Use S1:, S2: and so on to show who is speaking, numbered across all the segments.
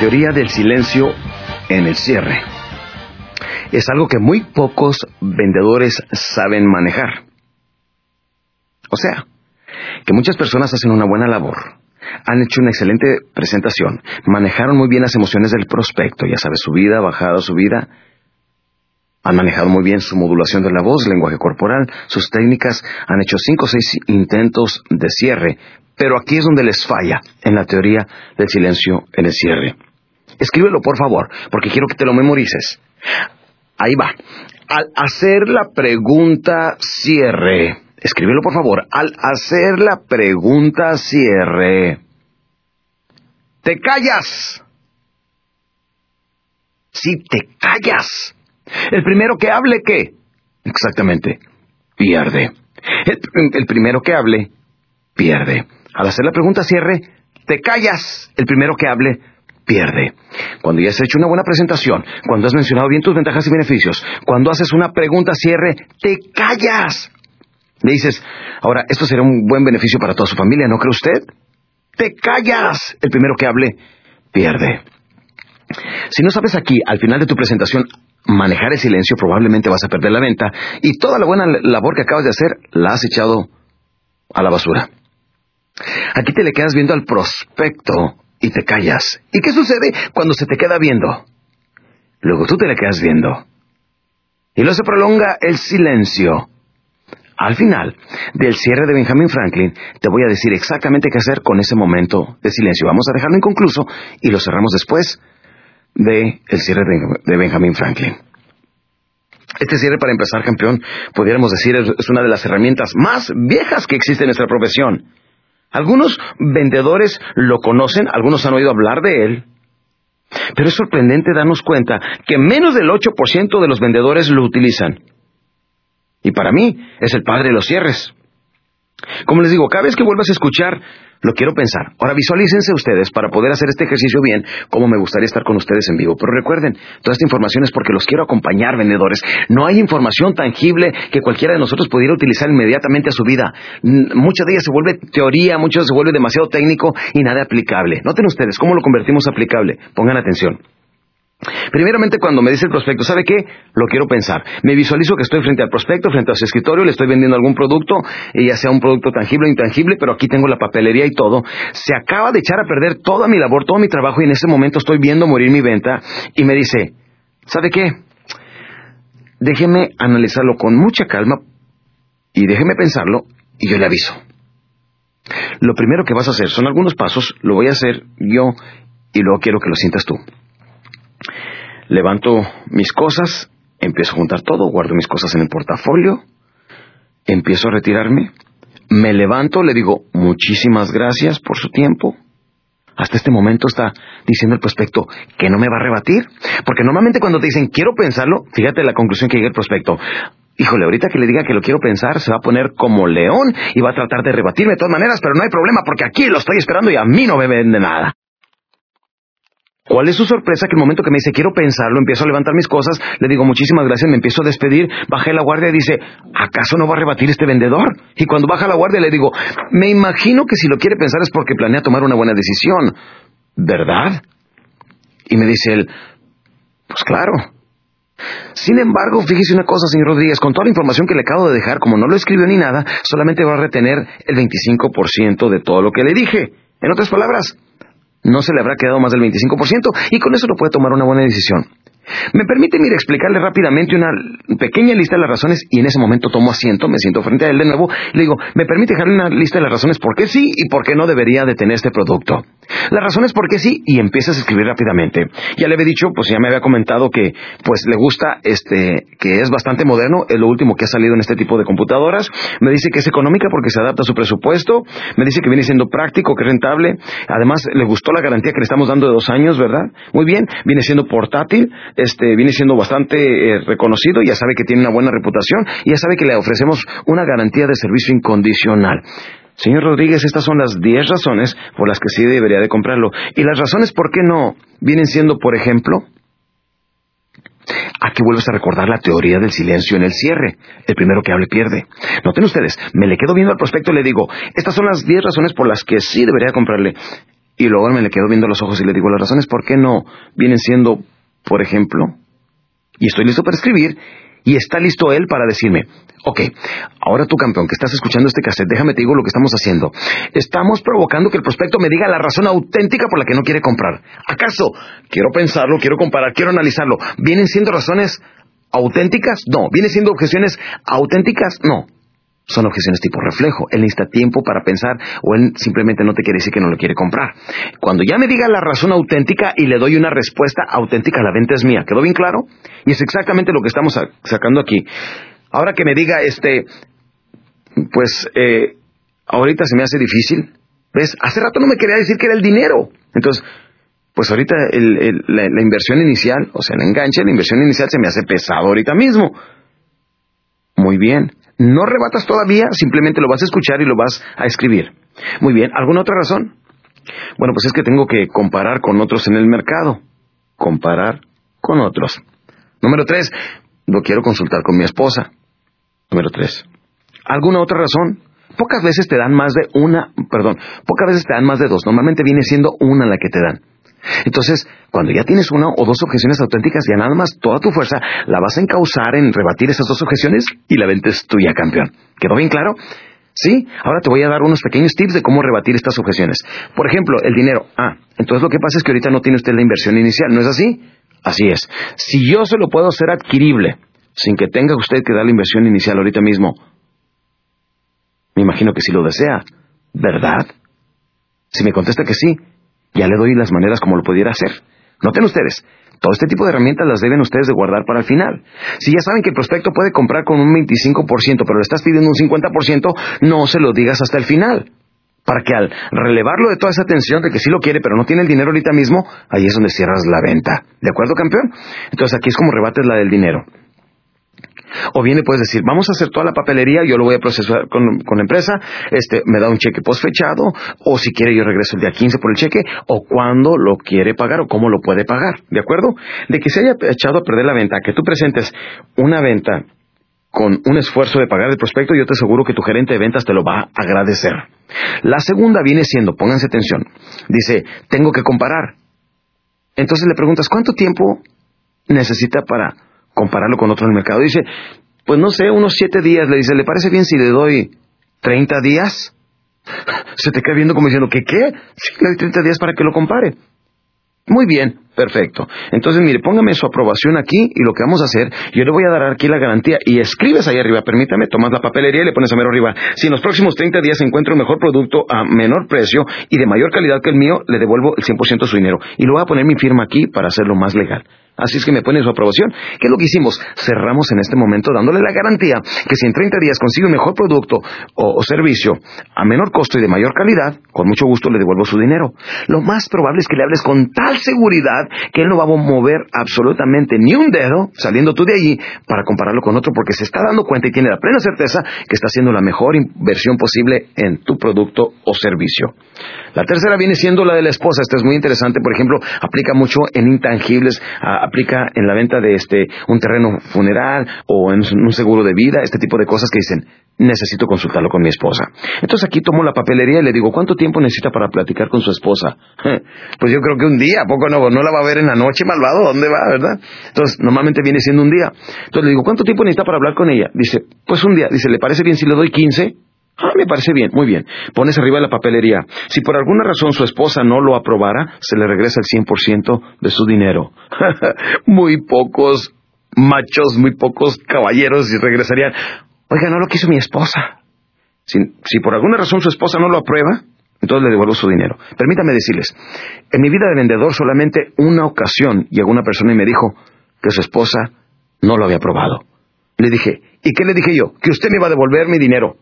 S1: Teoría del silencio en el cierre es algo que muy pocos vendedores saben manejar. O sea, que muchas personas hacen una buena labor, han hecho una excelente presentación, manejaron muy bien las emociones del prospecto, ya sabes, subida, bajada, subida, han manejado muy bien su modulación de la voz, lenguaje corporal, sus técnicas, han hecho cinco o seis intentos de cierre, pero aquí es donde les falla en la teoría del silencio en el cierre. Escríbelo, por favor, porque quiero que te lo memorices. Ahí va. Al hacer la pregunta cierre, escríbelo, por favor. Al hacer la pregunta cierre, te callas. Si te callas. El primero que hable, ¿qué? Exactamente, pierde. el primero que hable, pierde. Al hacer la pregunta cierre, te callas. El primero que hable, pierde. Cuando ya has hecho una buena presentación, cuando has mencionado bien tus ventajas y beneficios, cuando haces una pregunta cierre, te callas. Le dices, ahora, esto será un buen beneficio para toda su familia, ¿no cree usted? Te callas. El primero que hable, pierde. Si no sabes aquí, al final de tu presentación, manejar el silencio, probablemente vas a perder la venta y toda la buena labor que acabas de hacer la has echado a la basura. Aquí te le quedas viendo al prospecto y te callas. ¿Y qué sucede cuando se te queda viendo? Luego tú te le quedas viendo. Y luego se prolonga el silencio. Al final del cierre de Benjamin Franklin, te voy a decir exactamente qué hacer con ese momento de silencio. Vamos a dejarlo inconcluso y lo cerramos después del el cierre de Benjamin Franklin. Este cierre, para empezar, campeón, pudiéramos decir, es una de las herramientas más viejas que existe en nuestra profesión. Algunos vendedores lo conocen, algunos han oído hablar de él, pero es sorprendente darnos cuenta que menos del 8% de los vendedores lo utilizan. Y para mí es el padre de los cierres. Como les digo, cada vez que vuelvas a escuchar lo quiero pensar. Ahora visualícense ustedes para poder hacer este ejercicio bien, como me gustaría estar con ustedes en vivo. Pero recuerden, toda esta información es porque los quiero acompañar, vendedores. No hay información tangible que cualquiera de nosotros pudiera utilizar inmediatamente a su vida. Mucha de ella se vuelve teoría, mucho se vuelve demasiado técnico y nada aplicable. Noten ustedes cómo lo convertimos aplicable. Pongan atención. Primeramente, cuando me dice el prospecto, ¿sabe qué? Lo quiero pensar. Me visualizo que estoy frente al prospecto, frente a su escritorio, le estoy vendiendo algún producto, ya sea un producto tangible o intangible, pero aquí tengo la papelería y todo. Se acaba de echar a perder toda mi labor, todo mi trabajo, y en ese momento estoy viendo morir mi venta, y me dice, ¿sabe qué? Déjeme analizarlo con mucha calma, y déjeme pensarlo, y yo le aviso. Lo primero que vas a hacer son algunos pasos, lo voy a hacer yo, y luego quiero que lo sientas tú. Levanto mis cosas, empiezo a juntar todo, guardo mis cosas en el portafolio, empiezo a retirarme, me levanto, le digo muchísimas gracias por su tiempo. Hasta este momento está diciendo el prospecto que no me va a rebatir. Porque normalmente cuando te dicen quiero pensarlo, fíjate la conclusión que llega el prospecto. Híjole, ahorita que le diga que lo quiero pensar, se va a poner como león y va a tratar de rebatirme de todas maneras, pero no hay problema porque aquí lo estoy esperando y a mí no me vende nada. ¿Cuál es su sorpresa? Que el momento que me dice quiero pensarlo, empiezo a levantar mis cosas, le digo muchísimas gracias, me empiezo a despedir, bajé la guardia y dice, ¿acaso no va a rebatir este vendedor? Y cuando baja la guardia le digo, me imagino que si lo quiere pensar es porque planea tomar una buena decisión, ¿verdad? Y me dice él, pues claro. Sin embargo, fíjese una cosa, señor Rodríguez, con toda la información que le acabo de dejar, como no lo escribió ni nada, solamente va a retener el 25% de todo lo que le dije. En otras palabras, no se le habrá quedado más del 25% y con eso no puede tomar una buena decisión. Me permite, mire, explicarle rápidamente una pequeña lista de las razones y en ese momento tomo asiento, me siento frente a él de nuevo, le digo, me permite dejarle una lista de las razones por qué sí y por qué no debería de tener este producto. Las razones por qué sí y empiezas a escribir rápidamente. Ya le había dicho, pues ya me había comentado que pues le gusta este que es bastante moderno, es lo último que ha salido en este tipo de computadoras. Me dice que es económica porque se adapta a su presupuesto, me dice que viene siendo práctico, que es rentable. Además le gustó la garantía que le estamos dando de dos años, ¿verdad? Muy bien, viene siendo portátil, este viene siendo bastante eh, reconocido, ya sabe que tiene una buena reputación ya sabe que le ofrecemos una garantía de servicio incondicional. Señor Rodríguez, estas son las 10 razones por las que sí debería de comprarlo. Y las razones por qué no vienen siendo, por ejemplo, Aquí vuelves a recordar la teoría del silencio en el cierre. El primero que hable pierde. Noten ustedes, me le quedo viendo al prospecto y le digo, estas son las 10 razones por las que sí debería comprarle. Y luego me le quedo viendo los ojos y le digo, las razones por qué no vienen siendo, por ejemplo, y estoy listo para escribir, y está listo él para decirme, ok, ahora tú campeón que estás escuchando este cassette, déjame te digo lo que estamos haciendo. Estamos provocando que el prospecto me diga la razón auténtica por la que no quiere comprar. ¿Acaso quiero pensarlo, quiero comparar, quiero analizarlo? ¿Vienen siendo razones auténticas? No. ¿Vienen siendo objeciones auténticas? No son objeciones tipo reflejo. Él necesita tiempo para pensar o él simplemente no te quiere decir que no lo quiere comprar. Cuando ya me diga la razón auténtica y le doy una respuesta auténtica, la venta es mía. ¿Quedó bien claro? Y es exactamente lo que estamos sacando aquí. Ahora que me diga, este, pues, eh, ahorita se me hace difícil. ¿Ves? Hace rato no me quería decir que era el dinero. Entonces, pues ahorita la, la inversión inicial, o sea, el enganche, la inversión inicial se me hace pesado ahorita mismo. Muy bien. No rebatas todavía, simplemente lo vas a escuchar y lo vas a escribir. Muy bien, ¿alguna otra razón? Bueno, pues es que tengo que comparar con otros en el mercado. Comparar con otros. Número tres, lo quiero consultar con mi esposa. Número tres. ¿Alguna otra razón? Pocas veces te dan más de una, perdón, pocas veces te dan más de dos. Normalmente viene siendo una la que te dan. Entonces, cuando ya tienes una o dos objeciones auténticas, ya nada más toda tu fuerza la vas a encauzar en rebatir esas dos objeciones y la venta es tuya, campeón. ¿Quedó bien claro? ¿Sí? Ahora te voy a dar unos pequeños tips de cómo rebatir estas objeciones. Por ejemplo, el dinero. Ah, entonces lo que pasa es que ahorita no tiene usted la inversión inicial, ¿no es así? Así es. Si yo se lo puedo hacer adquirible sin que tenga usted que dar la inversión inicial ahorita mismo, me imagino que sí lo desea, ¿verdad? Si me contesta que sí, ya le doy las maneras como lo pudiera hacer. Noten ustedes, todo este tipo de herramientas las deben ustedes de guardar para el final. Si ya saben que el prospecto puede comprar con un 25%, pero le estás pidiendo un 50%, no se lo digas hasta el final. Para que al relevarlo de toda esa tensión de que sí lo quiere, pero no tiene el dinero ahorita mismo, ahí es donde cierras la venta. ¿De acuerdo, campeón? Entonces aquí es como rebates la del dinero. O bien le puedes decir, vamos a hacer toda la papelería, yo lo voy a procesar con, la empresa, este, me da un cheque postfechado, o si quiere yo regreso el día 15 por el cheque, o cuándo lo quiere pagar, o cómo lo puede pagar, ¿de acuerdo? De que se haya echado a perder la venta, que tú presentes una venta con un esfuerzo de pagar el prospecto, yo te aseguro que tu gerente de ventas te lo va a agradecer. La segunda viene siendo, pónganse atención, dice, tengo que comparar. Entonces le preguntas, ¿cuánto tiempo necesita para compararlo con otro en el mercado. Dice, pues no sé, unos siete días. Le dice, ¿le parece bien si le doy 30 días? Se te queda viendo como diciendo, ¿qué qué? Sí, le doy 30 días para que lo compare. Muy bien, perfecto. Entonces, mire, póngame su aprobación aquí y lo que vamos a hacer, yo le voy a dar aquí la garantía y escribes ahí arriba, permítame, tomas la papelería y le pones a mero arriba. Si en los próximos 30 días encuentro un mejor producto a menor precio y de mayor calidad que el mío, le devuelvo el 100% de su dinero. Y lo voy a poner mi firma aquí para hacerlo más legal. Así es que me pone su aprobación. ¿Qué es lo que hicimos? Cerramos en este momento dándole la garantía que si en 30 días consigue un mejor producto o, servicio a menor costo y de mayor calidad, con mucho gusto le devuelvo su dinero. Lo más probable es que le hables con tal seguridad que él no va a mover absolutamente ni un dedo saliendo tú de allí para compararlo con otro porque se está dando cuenta y tiene la plena certeza que está haciendo la mejor inversión posible en tu producto o servicio. La tercera viene siendo la de la esposa. Esta es muy interesante. Por ejemplo, aplica mucho en intangibles, aplica en la venta de este un terreno funeral o en un seguro de vida, este tipo de cosas que dicen, necesito consultarlo con mi esposa. Entonces aquí tomo la papelería y le digo, ¿cuánto tiempo necesita para platicar con su esposa? Pues yo creo que un día, poco no? No la va a ver en la noche, malvado? ¿Dónde va, verdad? Entonces, normalmente viene siendo un día. Entonces le digo, ¿cuánto tiempo necesita para hablar con ella? Dice, pues un día. Dice, ¿le parece bien si le doy 15? Ah, me parece bien, muy bien. Pones arriba la papelería. Si por alguna razón su esposa no lo aprobara, se le regresa el 100% de su dinero. muy pocos machos, muy pocos caballeros y regresarían. Oiga, no lo quiso mi esposa. Si, por alguna razón su esposa no lo aprueba, entonces le devuelvo su dinero. Permítame decirles, en mi vida de vendedor solamente una ocasión llegó una persona y me dijo que su esposa no lo había aprobado. Le dije, ¿y qué le dije yo? Que usted me va a devolver mi dinero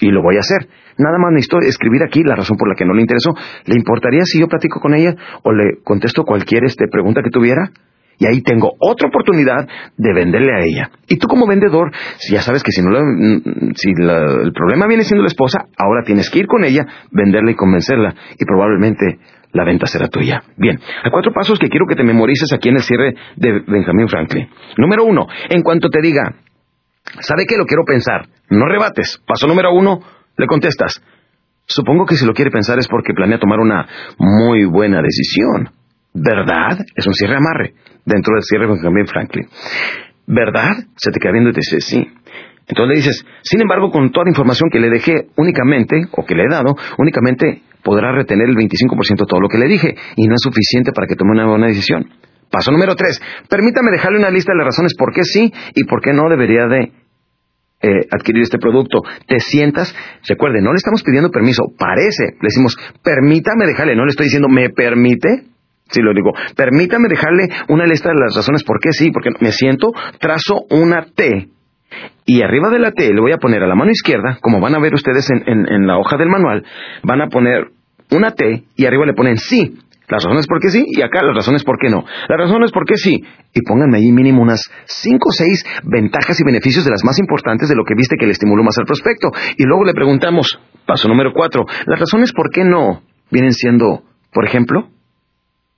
S1: y lo voy a hacer. Nada más necesito escribir aquí la razón por la que no le interesó. ¿Le importaría si yo platico con ella o le contesto cualquier este, pregunta que tuviera? Y ahí tengo otra oportunidad de venderle a ella. Y tú como vendedor, ya sabes que si, no mm, si el problema viene siendo la esposa, ahora tienes que ir con ella, venderla y convencerla. Y probablemente la venta será tuya. Bien, hay cuatro pasos que quiero que te memorices aquí en el cierre de Benjamin Franklin. Número uno, en cuanto te diga, ¿Sabe qué? Lo quiero pensar. No rebates. Paso número uno, le contestas. Supongo que si lo quiere pensar es porque planea tomar una muy buena decisión. ¿Verdad? Es un cierre amarre dentro del cierre con Benjamin Franklin. ¿Verdad? Se te queda viendo y te dice sí. Entonces le dices, sin embargo, con toda la información que le dejé únicamente, o que le he dado, únicamente podrá retener el 25% de todo lo que le dije, y no es suficiente para que tome una buena decisión. Paso número tres. Permítame dejarle una lista de las razones por qué sí y por qué no debería de eh, adquirir este producto. Te sientas, recuerde, no le estamos pidiendo permiso, parece, le decimos, permítame dejarle, no le estoy diciendo, ¿me permite? Sí, lo digo, permítame dejarle una lista de las razones por qué sí, porque me siento, trazo una T y arriba de la T le voy a poner a la mano izquierda, como van a ver ustedes en, en la hoja del manual, van a poner una T y arriba le ponen sí. Las razones por qué sí y acá las razones por qué no. Las razones por qué sí. Y pónganme ahí mínimo unas cinco o seis ventajas y beneficios de las más importantes de lo que viste que le estimuló más al prospecto. Y luego le preguntamos, paso número cuatro, las razones por qué no vienen siendo, por ejemplo,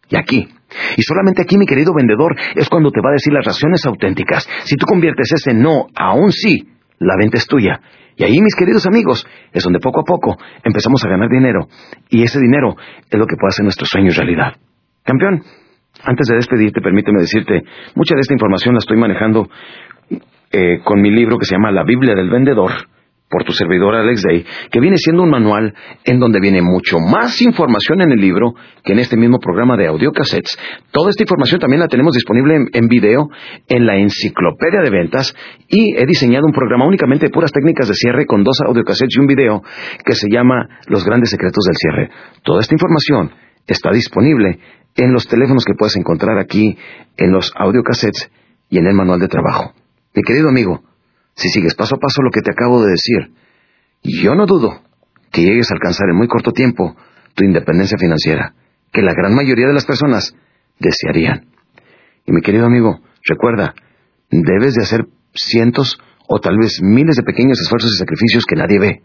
S1: y aquí. Y solamente aquí, mi querido vendedor, es cuando te va a decir las razones auténticas. Si tú conviertes ese no a un sí, la venta es tuya. Y ahí, mis queridos amigos, es donde poco a poco empezamos a ganar dinero. Y ese dinero es lo que puede hacer nuestros sueños realidad. Campeón, antes de despedirte, permíteme decirte, mucha de esta información la estoy manejando eh, con mi libro que se llama La Biblia del Vendedor por tu servidor Alex Day, que viene siendo un manual en donde viene mucho más información en el libro que en este mismo programa de audiocassettes. Toda esta información también la tenemos disponible en, video en la enciclopedia de ventas y he diseñado un programa únicamente de puras técnicas de cierre con dos audiocassettes y un video que se llama Los grandes secretos del cierre. Toda esta información está disponible en los teléfonos que puedes encontrar aquí, en los audiocassettes y en el manual de trabajo. Mi querido amigo, si sigues paso a paso lo que te acabo de decir. Yo no dudo que llegues a alcanzar en muy corto tiempo tu independencia financiera, que la gran mayoría de las personas desearían. Y mi querido amigo, recuerda, debes de hacer cientos o tal vez miles de pequeños esfuerzos y sacrificios que nadie ve.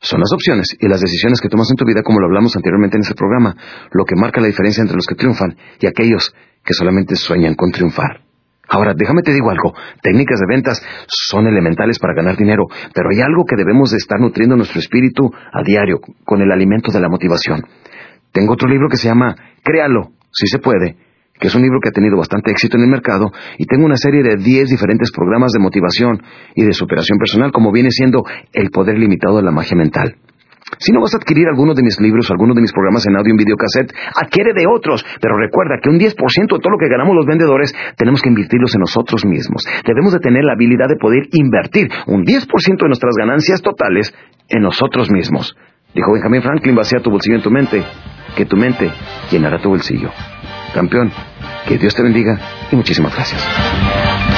S1: Son las opciones y las decisiones que tomas en tu vida, como lo hablamos anteriormente en este programa, lo que marca la diferencia entre los que triunfan y aquellos que solamente sueñan con triunfar. Ahora, déjame te digo algo, técnicas de ventas son elementales para ganar dinero, pero hay algo que debemos de estar nutriendo nuestro espíritu a diario con el alimento de la motivación. Tengo otro libro que se llama Créalo, si se puede, que es un libro que ha tenido bastante éxito en el mercado, y tengo una serie de 10 diferentes programas de motivación y de superación personal, como viene siendo El Poder Limitado de la Magia Mental. Si no vas a adquirir alguno de mis libros alguno de mis programas en audio en videocassette, adquiere de otros. Pero recuerda que un 10% de todo lo que ganamos los vendedores tenemos que invertirlos en nosotros mismos. Debemos de tener la habilidad de poder invertir un 10% de nuestras ganancias totales en nosotros mismos. Dijo Benjamin Franklin, vacía tu bolsillo en tu mente, que tu mente llenará tu bolsillo. Campeón, que Dios te bendiga y muchísimas gracias.